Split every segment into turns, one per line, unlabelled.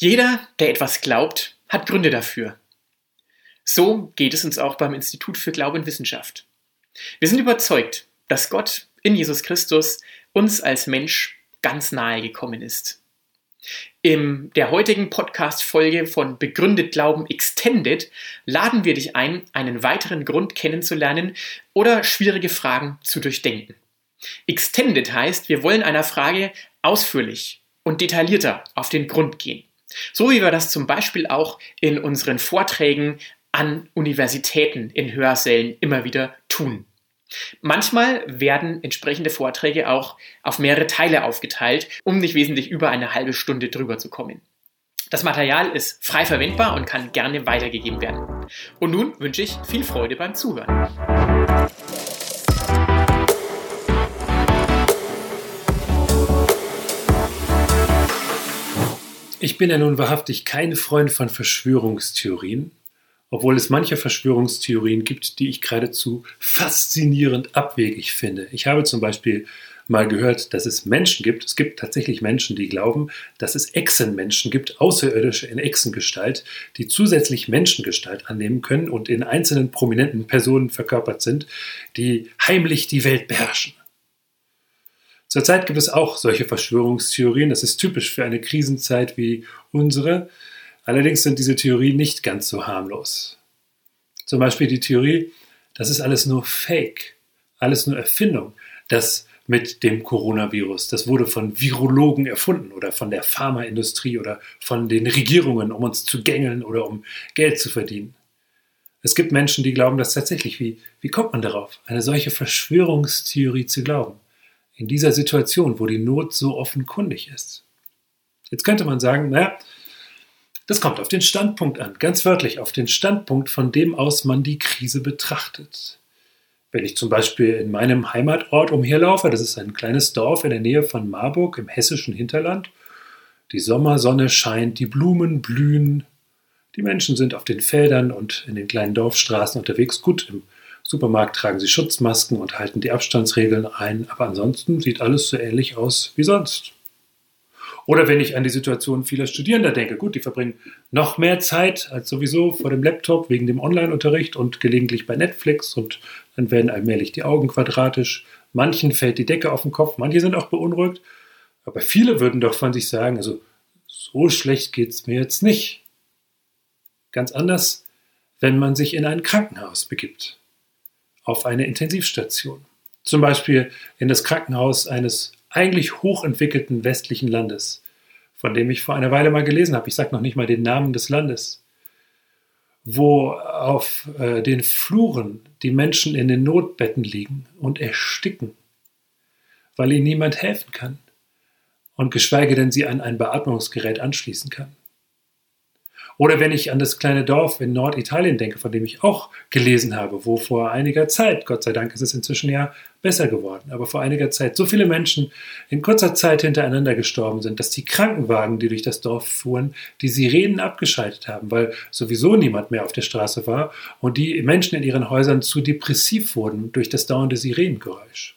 Jeder, der etwas glaubt, hat Gründe dafür. So geht es uns auch beim Institut für Glaube und Wissenschaft. Wir sind überzeugt, dass Gott in Jesus Christus uns als Mensch ganz nahe gekommen ist. In der heutigen Podcast-Folge von Begründet Glauben Extended laden wir dich ein, einen weiteren Grund kennenzulernen oder schwierige Fragen zu durchdenken. Extended heißt, wir wollen einer Frage ausführlich und detaillierter auf den Grund gehen. So wie wir das zum Beispiel auch in unseren Vorträgen an Universitäten in Hörsälen immer wieder tun. Manchmal werden entsprechende Vorträge auch auf mehrere Teile aufgeteilt, um nicht wesentlich über eine halbe Stunde drüber zu kommen. Das Material ist frei verwendbar und kann gerne weitergegeben werden. Und nun wünsche ich viel Freude beim Zuhören.
Ich bin ja nun wahrhaftig kein Freund von Verschwörungstheorien, obwohl es manche Verschwörungstheorien gibt, die ich geradezu faszinierend abwegig finde. Ich habe zum Beispiel mal gehört, dass es Menschen gibt, es gibt tatsächlich Menschen, die glauben, dass es Echsenmenschen gibt, Außerirdische in Echsengestalt, die zusätzlich Menschengestalt annehmen können und in einzelnen prominenten Personen verkörpert sind, die heimlich die Welt beherrschen. Zurzeit gibt es auch solche Verschwörungstheorien. Das ist typisch für eine Krisenzeit wie unsere. Allerdings sind diese Theorien nicht ganz so harmlos. Zum Beispiel die Theorie, das ist alles nur Fake, alles nur Erfindung. Das mit dem Coronavirus, das wurde von Virologen erfunden oder von der Pharmaindustrie oder von den Regierungen, um uns zu gängeln oder um Geld zu verdienen. Es gibt Menschen, die glauben das tatsächlich. Wie, wie kommt man darauf, eine solche Verschwörungstheorie zu glauben? In dieser Situation, wo die Not so offenkundig ist. Jetzt könnte man sagen, naja, das kommt auf den Standpunkt an, ganz wörtlich auf den Standpunkt, von dem aus man die Krise betrachtet. Wenn ich zum Beispiel in meinem Heimatort umherlaufe, das ist ein kleines Dorf in der Nähe von Marburg im hessischen Hinterland, die Sommersonne scheint, die Blumen blühen, die Menschen sind auf den Feldern und in den kleinen Dorfstraßen unterwegs. Gut, im Supermarkt tragen sie Schutzmasken und halten die Abstandsregeln ein, aber ansonsten sieht alles so ähnlich aus wie sonst. Oder wenn ich an die Situation vieler Studierender denke, gut, die verbringen noch mehr Zeit als sowieso vor dem Laptop wegen dem Online-Unterricht und gelegentlich bei Netflix und dann werden allmählich die Augen quadratisch. Manchen fällt die Decke auf den Kopf, manche sind auch beunruhigt, aber viele würden doch von sich sagen, also so schlecht geht es mir jetzt nicht. Ganz anders, wenn man sich in ein Krankenhaus begibt auf eine Intensivstation. Zum Beispiel in das Krankenhaus eines eigentlich hochentwickelten westlichen Landes, von dem ich vor einer Weile mal gelesen habe. Ich sage noch nicht mal den Namen des Landes, wo auf äh, den Fluren die Menschen in den Notbetten liegen und ersticken, weil ihnen niemand helfen kann und geschweige denn sie an ein Beatmungsgerät anschließen kann. Oder wenn ich an das kleine Dorf in Norditalien denke, von dem ich auch gelesen habe, wo vor einiger Zeit, Gott sei Dank ist es inzwischen ja besser geworden, aber vor einiger Zeit so viele Menschen in kurzer Zeit hintereinander gestorben sind, dass die Krankenwagen, die durch das Dorf fuhren, die Sirenen abgeschaltet haben, weil sowieso niemand mehr auf der Straße war und die Menschen in ihren Häusern zu depressiv wurden durch das dauernde Sirenengeräusch.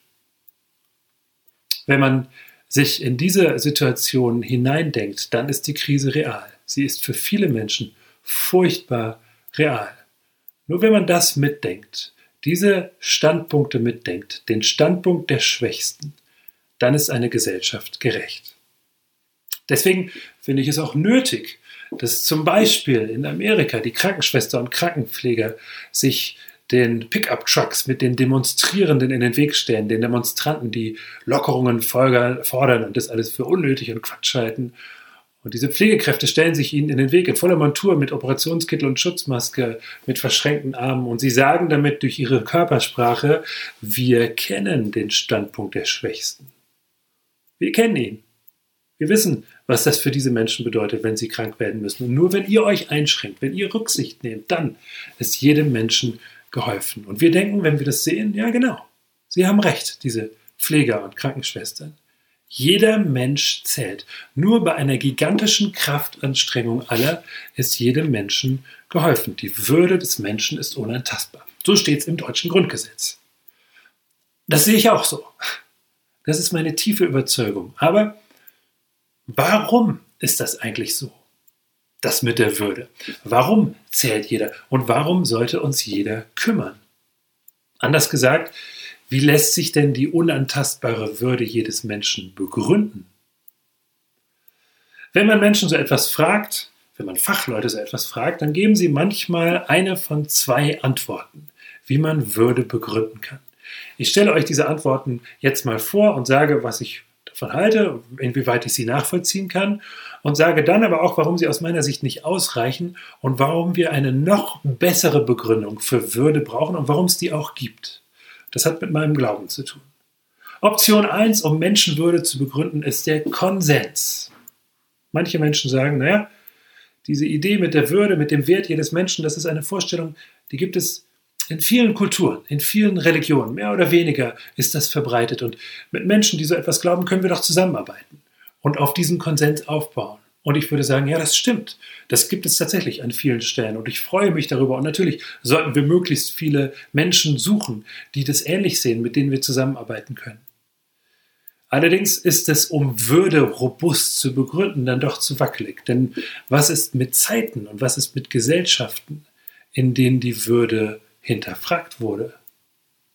Wenn man sich in diese Situation hineindenkt, dann ist die Krise real. Sie ist für viele Menschen furchtbar real. Nur wenn man das mitdenkt, diese Standpunkte mitdenkt, den Standpunkt der Schwächsten, dann ist eine Gesellschaft gerecht. Deswegen finde ich es auch nötig, dass zum Beispiel in Amerika die Krankenschwester und Krankenpfleger sich den Pickup-Trucks mit den Demonstrierenden in den Weg stellen, den Demonstranten, die Lockerungen fordern und das alles für unnötig und Quatsch halten und diese Pflegekräfte stellen sich ihnen in den Weg in voller Montur mit Operationskittel und Schutzmaske, mit verschränkten Armen. Und sie sagen damit durch ihre Körpersprache, wir kennen den Standpunkt der Schwächsten. Wir kennen ihn. Wir wissen, was das für diese Menschen bedeutet, wenn sie krank werden müssen. Und nur wenn ihr euch einschränkt, wenn ihr Rücksicht nehmt, dann ist jedem Menschen geholfen. Und wir denken, wenn wir das sehen, ja genau, sie haben recht, diese Pfleger und Krankenschwestern. Jeder Mensch zählt. Nur bei einer gigantischen Kraftanstrengung aller ist jedem Menschen geholfen. Die Würde des Menschen ist unantastbar. So steht es im deutschen Grundgesetz. Das sehe ich auch so. Das ist meine tiefe Überzeugung. Aber warum ist das eigentlich so? das mit der Würde? Warum zählt jeder? Und warum sollte uns jeder kümmern? Anders gesagt, wie lässt sich denn die unantastbare Würde jedes Menschen begründen? Wenn man Menschen so etwas fragt, wenn man Fachleute so etwas fragt, dann geben sie manchmal eine von zwei Antworten, wie man Würde begründen kann. Ich stelle euch diese Antworten jetzt mal vor und sage, was ich davon halte, inwieweit ich sie nachvollziehen kann und sage dann aber auch, warum sie aus meiner Sicht nicht ausreichen und warum wir eine noch bessere Begründung für Würde brauchen und warum es die auch gibt. Das hat mit meinem Glauben zu tun. Option 1, um Menschenwürde zu begründen, ist der Konsens. Manche Menschen sagen, naja, diese Idee mit der Würde, mit dem Wert jedes Menschen, das ist eine Vorstellung, die gibt es in vielen Kulturen, in vielen Religionen, mehr oder weniger ist das verbreitet. Und mit Menschen, die so etwas glauben, können wir doch zusammenarbeiten und auf diesen Konsens aufbauen. Und ich würde sagen, ja, das stimmt. Das gibt es tatsächlich an vielen Stellen. Und ich freue mich darüber. Und natürlich sollten wir möglichst viele Menschen suchen, die das ähnlich sehen, mit denen wir zusammenarbeiten können. Allerdings ist es, um Würde robust zu begründen, dann doch zu wackelig. Denn was ist mit Zeiten und was ist mit Gesellschaften, in denen die Würde hinterfragt wurde?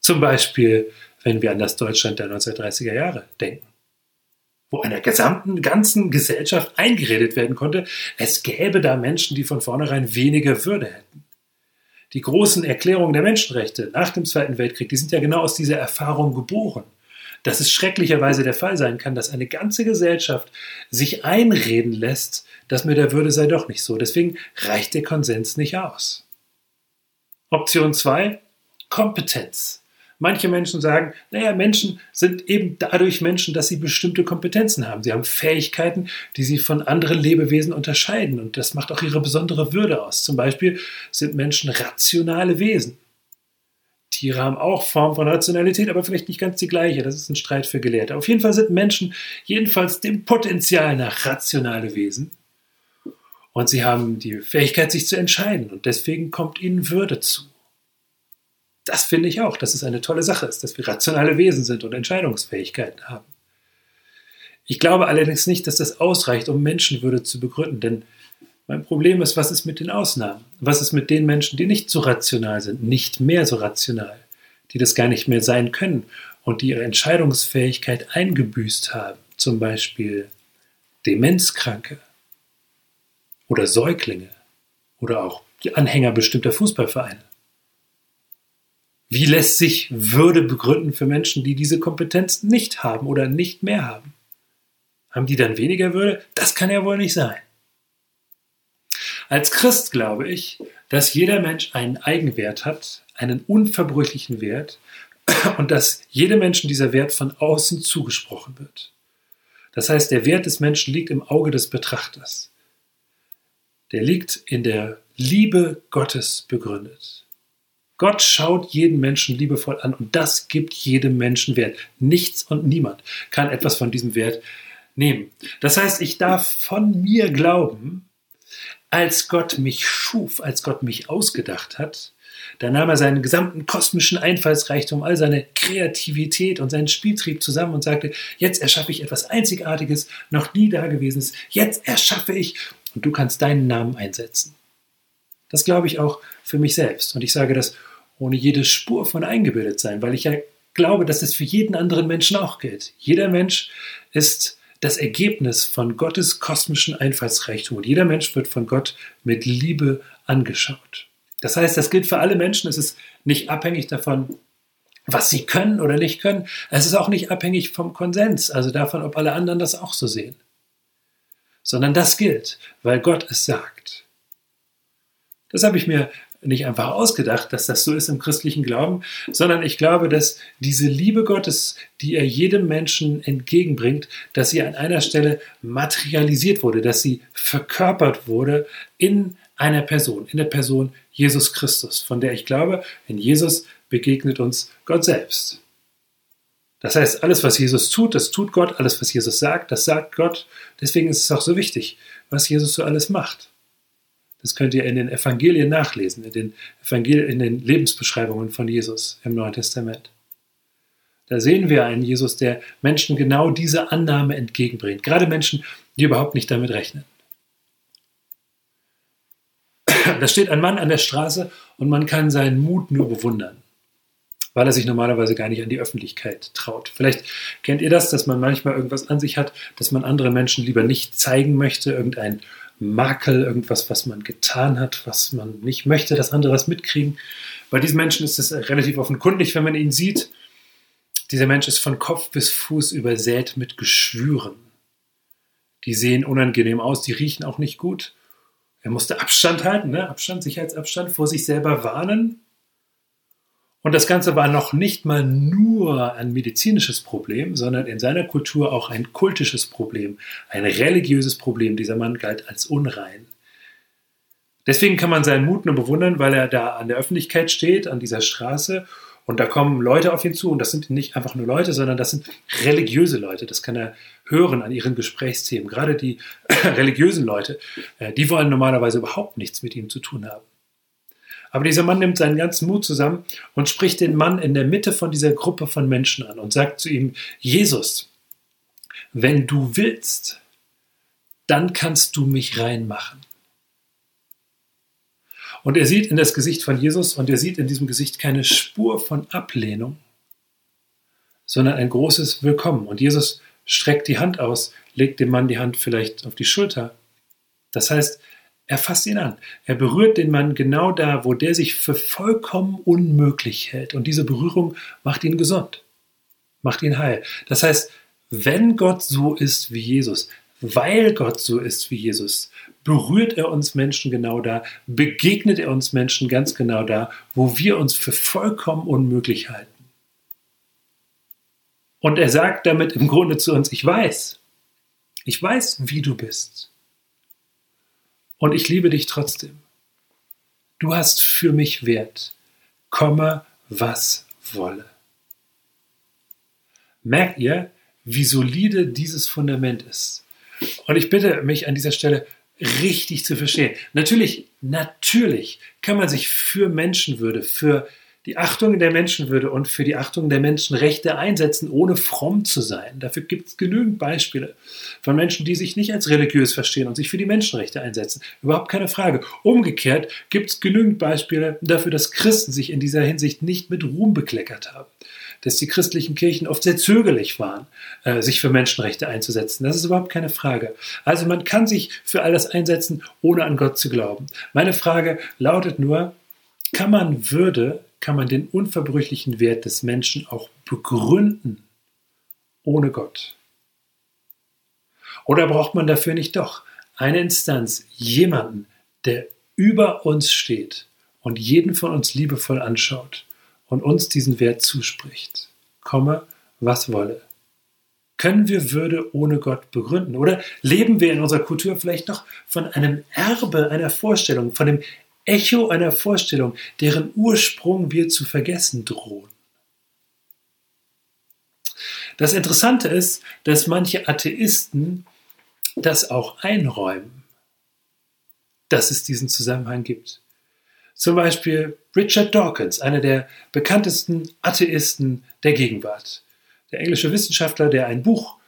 Zum Beispiel, wenn wir an das Deutschland der 1930er Jahre denken wo einer gesamten, ganzen Gesellschaft eingeredet werden konnte, es gäbe da Menschen, die von vornherein weniger Würde hätten. Die großen Erklärungen der Menschenrechte nach dem Zweiten Weltkrieg, die sind ja genau aus dieser Erfahrung geboren. Dass es schrecklicherweise der Fall sein kann, dass eine ganze Gesellschaft sich einreden lässt, dass mit der Würde sei doch nicht so. Deswegen reicht der Konsens nicht aus. Option 2, Kompetenz. Manche Menschen sagen, naja, Menschen sind eben dadurch Menschen, dass sie bestimmte Kompetenzen haben. Sie haben Fähigkeiten, die sie von anderen Lebewesen unterscheiden. Und das macht auch ihre besondere Würde aus. Zum Beispiel sind Menschen rationale Wesen. Tiere haben auch Formen von Rationalität, aber vielleicht nicht ganz die gleiche. Das ist ein Streit für Gelehrte. Auf jeden Fall sind Menschen jedenfalls dem Potenzial nach rationale Wesen. Und sie haben die Fähigkeit, sich zu entscheiden. Und deswegen kommt ihnen Würde zu das finde ich auch, dass es eine tolle Sache ist, dass wir rationale Wesen sind und Entscheidungsfähigkeiten haben. Ich glaube allerdings nicht, dass das ausreicht, um Menschenwürde zu begründen, denn mein Problem ist, was ist mit den Ausnahmen? Was ist mit den Menschen, die nicht so rational sind, nicht mehr so rational, die das gar nicht mehr sein können und die ihre Entscheidungsfähigkeit eingebüßt haben, zum Beispiel Demenzkranke oder Säuglinge oder auch die Anhänger bestimmter Fußballvereine? Wie lässt sich Würde begründen für Menschen, die diese Kompetenz nicht haben oder nicht mehr haben? Haben die dann weniger Würde? Das kann ja wohl nicht sein. Als Christ glaube ich, dass jeder Mensch einen Eigenwert hat, einen unverbrüchlichen Wert und dass jedem Menschen dieser Wert von außen zugesprochen wird. Das heißt, der Wert des Menschen liegt im Auge des Betrachters. Der liegt in der Liebe Gottes begründet. Gott schaut jeden Menschen liebevoll an und das gibt jedem Menschen Wert. Nichts und niemand kann etwas von diesem Wert nehmen. Das heißt, ich darf von mir glauben, als Gott mich schuf, als Gott mich ausgedacht hat, da nahm er seinen gesamten kosmischen Einfallsreichtum, all seine Kreativität und seinen Spieltrieb zusammen und sagte, jetzt erschaffe ich etwas Einzigartiges, noch nie Dagewesenes, jetzt erschaffe ich und du kannst deinen Namen einsetzen. Das glaube ich auch für mich selbst. Und ich sage das ohne jede Spur von eingebildet sein, weil ich ja glaube, dass es für jeden anderen Menschen auch gilt. Jeder Mensch ist das Ergebnis von Gottes kosmischen Einfallsreichtum und jeder Mensch wird von Gott mit Liebe angeschaut. Das heißt, das gilt für alle Menschen. Es ist nicht abhängig davon, was sie können oder nicht können. Es ist auch nicht abhängig vom Konsens, also davon, ob alle anderen das auch so sehen. Sondern das gilt, weil Gott es sagt. Das habe ich mir nicht einfach ausgedacht, dass das so ist im christlichen Glauben, sondern ich glaube, dass diese Liebe Gottes, die er jedem Menschen entgegenbringt, dass sie an einer Stelle materialisiert wurde, dass sie verkörpert wurde in einer Person, in der Person Jesus Christus, von der ich glaube, in Jesus begegnet uns Gott selbst. Das heißt, alles, was Jesus tut, das tut Gott, alles, was Jesus sagt, das sagt Gott. Deswegen ist es auch so wichtig, was Jesus so alles macht. Das könnt ihr in den Evangelien nachlesen, in den, Evangelien, in den Lebensbeschreibungen von Jesus im Neuen Testament. Da sehen wir einen Jesus, der Menschen genau diese Annahme entgegenbringt. Gerade Menschen, die überhaupt nicht damit rechnen. Da steht ein Mann an der Straße und man kann seinen Mut nur bewundern, weil er sich normalerweise gar nicht an die Öffentlichkeit traut. Vielleicht kennt ihr das, dass man manchmal irgendwas an sich hat, dass man anderen Menschen lieber nicht zeigen möchte, irgendein Makel, irgendwas, was man getan hat, was man nicht möchte, dass andere das mitkriegen. Bei diesen Menschen ist es relativ offenkundig, wenn man ihn sieht. Dieser Mensch ist von Kopf bis Fuß übersät mit Geschwüren. Die sehen unangenehm aus, die riechen auch nicht gut. Er musste Abstand halten, ne? Abstand, Sicherheitsabstand, vor sich selber warnen. Und das Ganze war noch nicht mal nur ein medizinisches Problem, sondern in seiner Kultur auch ein kultisches Problem, ein religiöses Problem. Dieser Mann galt als unrein. Deswegen kann man seinen Mut nur bewundern, weil er da an der Öffentlichkeit steht, an dieser Straße und da kommen Leute auf ihn zu und das sind nicht einfach nur Leute, sondern das sind religiöse Leute. Das kann er hören an ihren Gesprächsthemen. Gerade die religiösen Leute, äh, die wollen normalerweise überhaupt nichts mit ihm zu tun haben. Aber dieser Mann nimmt seinen ganzen Mut zusammen und spricht den Mann in der Mitte von dieser Gruppe von Menschen an und sagt zu ihm, Jesus, wenn du willst, dann kannst du mich reinmachen. Und er sieht in das Gesicht von Jesus und er sieht in diesem Gesicht keine Spur von Ablehnung, sondern ein großes Willkommen. Und Jesus streckt die Hand aus, legt dem Mann die Hand vielleicht auf die Schulter. Das heißt, er fasst ihn an. Er berührt den Mann genau da, wo der sich für vollkommen unmöglich hält. Und diese Berührung macht ihn gesund, macht ihn heil. Das heißt, wenn Gott so ist wie Jesus, weil Gott so ist wie Jesus, berührt er uns Menschen genau da, begegnet er uns Menschen ganz genau da, wo wir uns für vollkommen unmöglich halten. Und er sagt damit im Grunde zu uns, ich weiß, ich weiß, wie du bist. Und ich liebe dich trotzdem. Du hast für mich Wert, komme, was wolle. Merkt ihr, wie solide dieses Fundament ist? Und ich bitte mich an dieser Stelle richtig zu verstehen. Natürlich, natürlich kann man sich für Menschenwürde, für die Achtung der Menschenwürde und für die Achtung der Menschenrechte einsetzen, ohne fromm zu sein. Dafür gibt es genügend Beispiele von Menschen, die sich nicht als religiös verstehen und sich für die Menschenrechte einsetzen. Überhaupt keine Frage. Umgekehrt gibt es genügend Beispiele dafür, dass Christen sich in dieser Hinsicht nicht mit Ruhm bekleckert haben dass die christlichen Kirchen oft sehr zögerlich waren, äh, sich für Menschenrechte einzusetzen. Das ist überhaupt keine Frage. Also man kann sich für all das einsetzen, ohne an Gott zu glauben. Meine Frage lautet nur, kann man Würde, kann man den unverbrüchlichen Wert des Menschen auch begründen, ohne Gott? Oder braucht man dafür nicht doch eine Instanz, jemanden, der über uns steht und jeden von uns liebevoll anschaut und uns diesen Wert zuspricht, komme, was wolle. Können wir Würde ohne Gott begründen? Oder leben wir in unserer Kultur vielleicht noch von einem Erbe einer Vorstellung, von dem Echo einer Vorstellung, deren Ursprung wir zu vergessen drohen? Das Interessante ist, dass manche Atheisten das auch einräumen, dass es diesen Zusammenhang gibt. Zum Beispiel Richard Dawkins, einer der bekanntesten Atheisten der Gegenwart. Der englische Wissenschaftler, der ein Buch,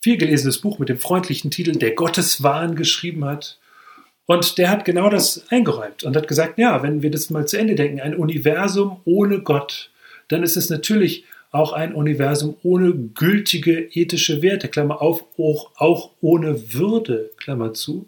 viel gelesenes Buch mit dem freundlichen Titel Der Gotteswahn geschrieben hat. Und der hat genau das eingeräumt und hat gesagt, ja, wenn wir das mal zu Ende denken, ein Universum ohne Gott, dann ist es natürlich auch ein Universum ohne gültige ethische Werte, Klammer auf, auch, auch ohne Würde, Klammer zu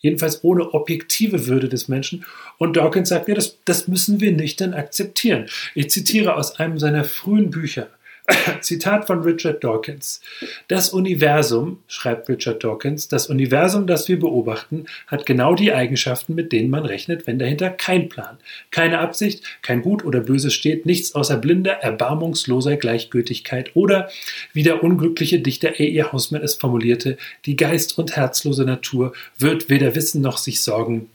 jedenfalls ohne objektive Würde des Menschen. Und Dawkins sagt, ja, das, das müssen wir nicht dann akzeptieren. Ich zitiere aus einem seiner frühen Bücher. Zitat von Richard Dawkins. Das Universum, schreibt Richard Dawkins, das Universum, das wir beobachten, hat genau die Eigenschaften, mit denen man rechnet, wenn dahinter kein Plan, keine Absicht, kein Gut oder Böse steht, nichts außer blinder, erbarmungsloser Gleichgültigkeit oder, wie der unglückliche Dichter A.E. Hausmann es formulierte, die geist- und herzlose Natur wird weder wissen noch sich sorgen,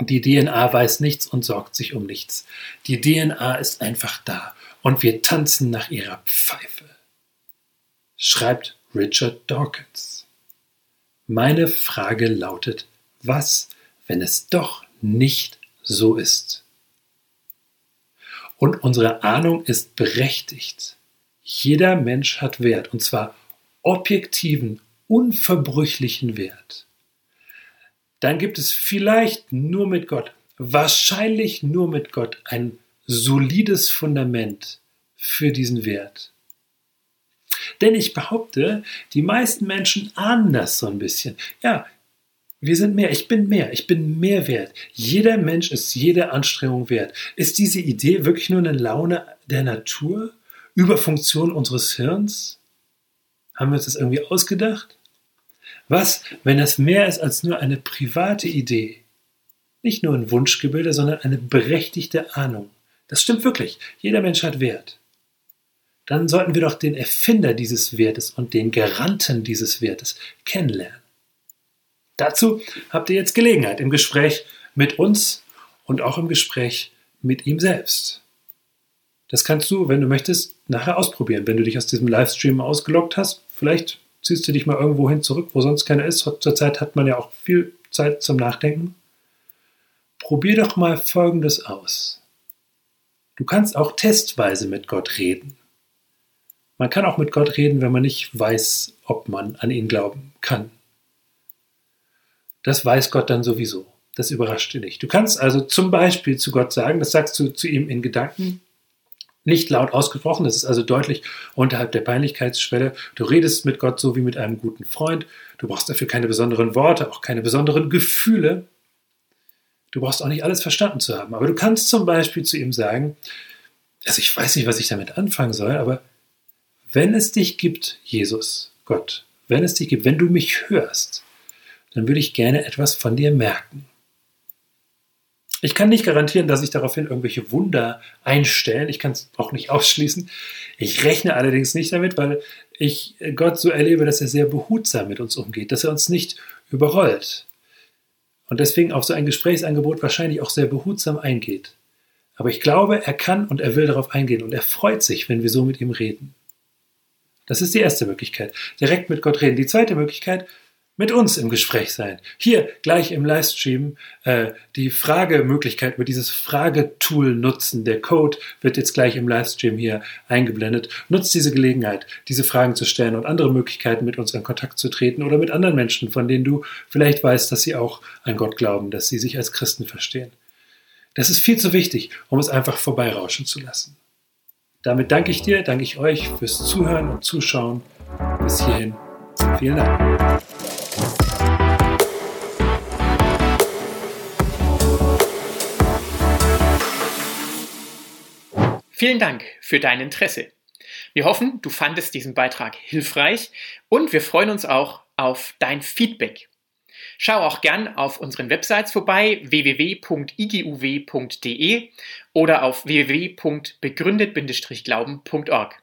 die DNA weiß nichts und sorgt sich um nichts. Die DNA ist einfach da und wir tanzen nach ihrer Pfeife. Schreibt Richard Dawkins. Meine Frage lautet, was, wenn es doch nicht so ist? Und unsere Ahnung ist berechtigt. Jeder Mensch hat Wert, und zwar objektiven, unverbrüchlichen Wert dann gibt es vielleicht nur mit Gott, wahrscheinlich nur mit Gott ein solides Fundament für diesen Wert. Denn ich behaupte, die meisten Menschen ahnen das so ein bisschen. Ja, wir sind mehr, ich bin mehr, ich bin mehr wert. Jeder Mensch ist jede Anstrengung wert. Ist diese Idee wirklich nur eine Laune der Natur? Über Funktion unseres Hirns? Haben wir uns das irgendwie ausgedacht? Was, wenn das mehr ist als nur eine private Idee? Nicht nur ein Wunschgebilde, sondern eine berechtigte Ahnung. Das stimmt wirklich. Jeder Mensch hat Wert. Dann sollten wir doch den Erfinder dieses Wertes und den Garanten dieses Wertes kennenlernen. Dazu habt ihr jetzt Gelegenheit im Gespräch mit uns und auch im Gespräch mit ihm selbst. Das kannst du, wenn du möchtest, nachher ausprobieren. Wenn du dich aus diesem Livestream ausgeloggt hast, vielleicht ziehst du dich mal irgendwo hin zurück, wo sonst keiner ist. Zurzeit hat man ja auch viel Zeit zum Nachdenken. Probier doch mal Folgendes aus. Du kannst auch testweise mit Gott reden. Man kann auch mit Gott reden, wenn man nicht weiß, ob man an ihn glauben kann. Das weiß Gott dann sowieso. Das überrascht dich nicht. Du kannst also zum Beispiel zu Gott sagen, das sagst du zu ihm in Gedanken, nicht laut ausgesprochen, das ist also deutlich unterhalb der Peinlichkeitsschwelle. Du redest mit Gott so wie mit einem guten Freund. Du brauchst dafür keine besonderen Worte, auch keine besonderen Gefühle. Du brauchst auch nicht alles verstanden zu haben. Aber du kannst zum Beispiel zu ihm sagen, also ich weiß nicht, was ich damit anfangen soll, aber wenn es dich gibt, Jesus, Gott, wenn es dich gibt, wenn du mich hörst, dann würde ich gerne etwas von dir merken. Ich kann nicht garantieren, dass sich daraufhin irgendwelche Wunder einstellen. Ich kann es auch nicht ausschließen. Ich rechne allerdings nicht damit, weil ich Gott so erlebe, dass er sehr behutsam mit uns umgeht, dass er uns nicht überrollt. Und deswegen auf so ein Gesprächsangebot wahrscheinlich auch sehr behutsam eingeht. Aber ich glaube, er kann und er will darauf eingehen und er freut sich, wenn wir so mit ihm reden. Das ist die erste Möglichkeit. Direkt mit Gott reden. Die zweite Möglichkeit, mit uns im Gespräch sein. Hier gleich im Livestream äh, die Fragemöglichkeit mit dieses Fragetool nutzen. Der Code wird jetzt gleich im Livestream hier eingeblendet. Nutzt diese Gelegenheit, diese Fragen zu stellen und andere Möglichkeiten mit uns in Kontakt zu treten oder mit anderen Menschen, von denen du vielleicht weißt, dass sie auch an Gott glauben, dass sie sich als Christen verstehen. Das ist viel zu wichtig, um es einfach vorbeirauschen zu lassen. Damit danke ich dir, danke ich euch fürs Zuhören und Zuschauen. Bis hierhin. Vielen Dank.
Vielen Dank für dein Interesse. Wir hoffen, du fandest diesen Beitrag hilfreich und wir freuen uns auch auf dein Feedback. Schau auch gern auf unseren Websites vorbei www.iguw.de oder auf www.begründet-glauben.org.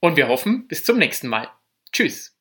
Und wir hoffen, bis zum nächsten Mal. Tschüss.